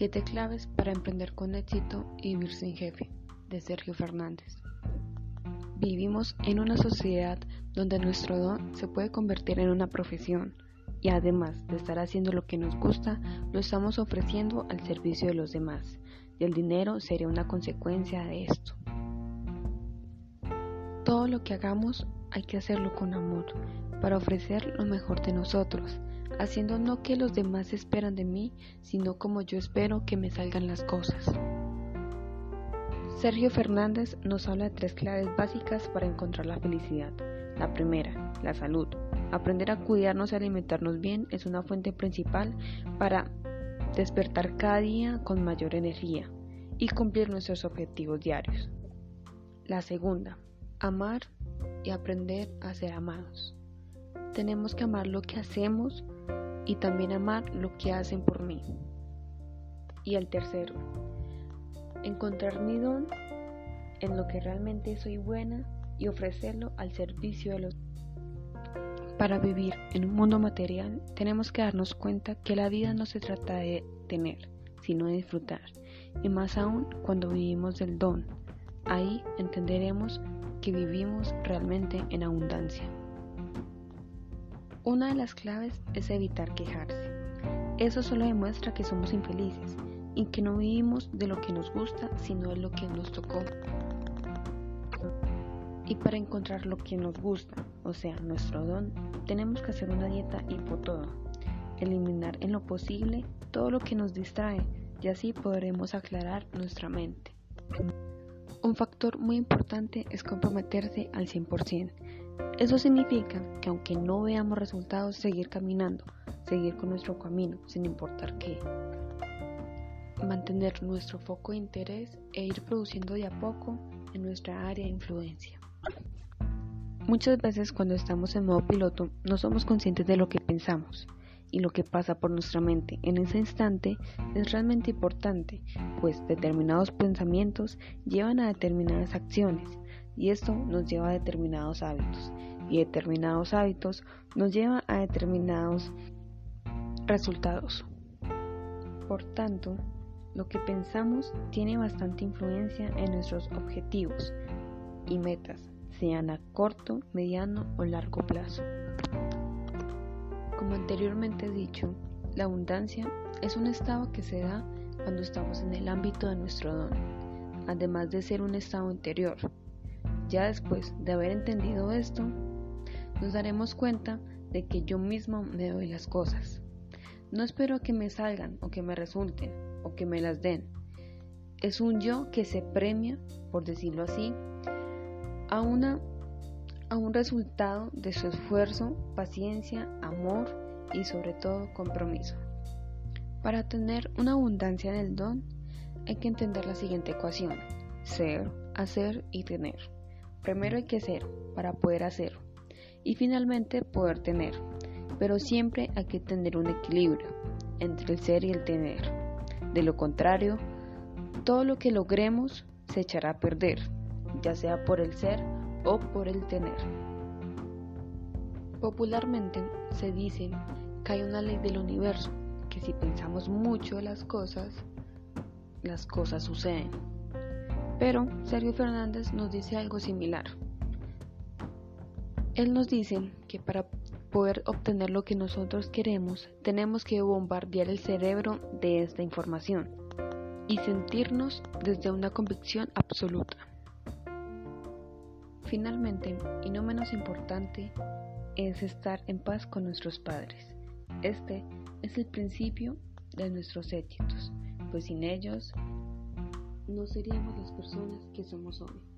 Siete claves para emprender con éxito y vivir sin jefe, de Sergio Fernández. Vivimos en una sociedad donde nuestro don se puede convertir en una profesión y además de estar haciendo lo que nos gusta, lo estamos ofreciendo al servicio de los demás y el dinero sería una consecuencia de esto. Todo lo que hagamos hay que hacerlo con amor, para ofrecer lo mejor de nosotros, haciendo no que los demás esperan de mí, sino como yo espero que me salgan las cosas. Sergio Fernández nos habla de tres claves básicas para encontrar la felicidad. La primera, la salud. Aprender a cuidarnos y alimentarnos bien es una fuente principal para despertar cada día con mayor energía y cumplir nuestros objetivos diarios. La segunda, amar y aprender a ser amados. Tenemos que amar lo que hacemos y también amar lo que hacen por mí. Y el tercero, encontrar mi don en lo que realmente soy buena y ofrecerlo al servicio de los para vivir en un mundo material tenemos que darnos cuenta que la vida no se trata de tener, sino de disfrutar, y más aún cuando vivimos del don. Ahí entenderemos que vivimos realmente en abundancia. Una de las claves es evitar quejarse. Eso solo demuestra que somos infelices y que no vivimos de lo que nos gusta, sino de lo que nos tocó. Y para encontrar lo que nos gusta, o sea, nuestro don, tenemos que hacer una dieta hipotoda, eliminar en lo posible todo lo que nos distrae y así podremos aclarar nuestra mente. Un factor muy importante es comprometerse al 100%. Eso significa que aunque no veamos resultados, seguir caminando, seguir con nuestro camino, sin importar qué. Mantener nuestro foco de interés e ir produciendo de a poco en nuestra área de influencia. Muchas veces cuando estamos en modo piloto no somos conscientes de lo que pensamos y lo que pasa por nuestra mente en ese instante es realmente importante, pues determinados pensamientos llevan a determinadas acciones y esto nos lleva a determinados hábitos y determinados hábitos nos lleva a determinados resultados. Por tanto, lo que pensamos tiene bastante influencia en nuestros objetivos y metas, sean a corto, mediano o largo plazo. Como anteriormente he dicho, la abundancia es un estado que se da cuando estamos en el ámbito de nuestro don, además de ser un estado interior. Ya después de haber entendido esto, nos daremos cuenta de que yo mismo me doy las cosas. No espero que me salgan o que me resulten o que me las den. Es un yo que se premia, por decirlo así, a una a un resultado de su esfuerzo, paciencia, amor y sobre todo compromiso. Para tener una abundancia en el don hay que entender la siguiente ecuación. Ser, hacer y tener. Primero hay que ser para poder hacer y finalmente poder tener. Pero siempre hay que tener un equilibrio entre el ser y el tener. De lo contrario, todo lo que logremos se echará a perder, ya sea por el ser o por el tener. Popularmente se dice que hay una ley del universo, que si pensamos mucho las cosas, las cosas suceden. Pero Sergio Fernández nos dice algo similar. Él nos dice que para poder obtener lo que nosotros queremos, tenemos que bombardear el cerebro de esta información y sentirnos desde una convicción absoluta. Finalmente, y no menos importante, es estar en paz con nuestros padres. Este es el principio de nuestros éxitos, pues sin ellos no seríamos las personas que somos hoy.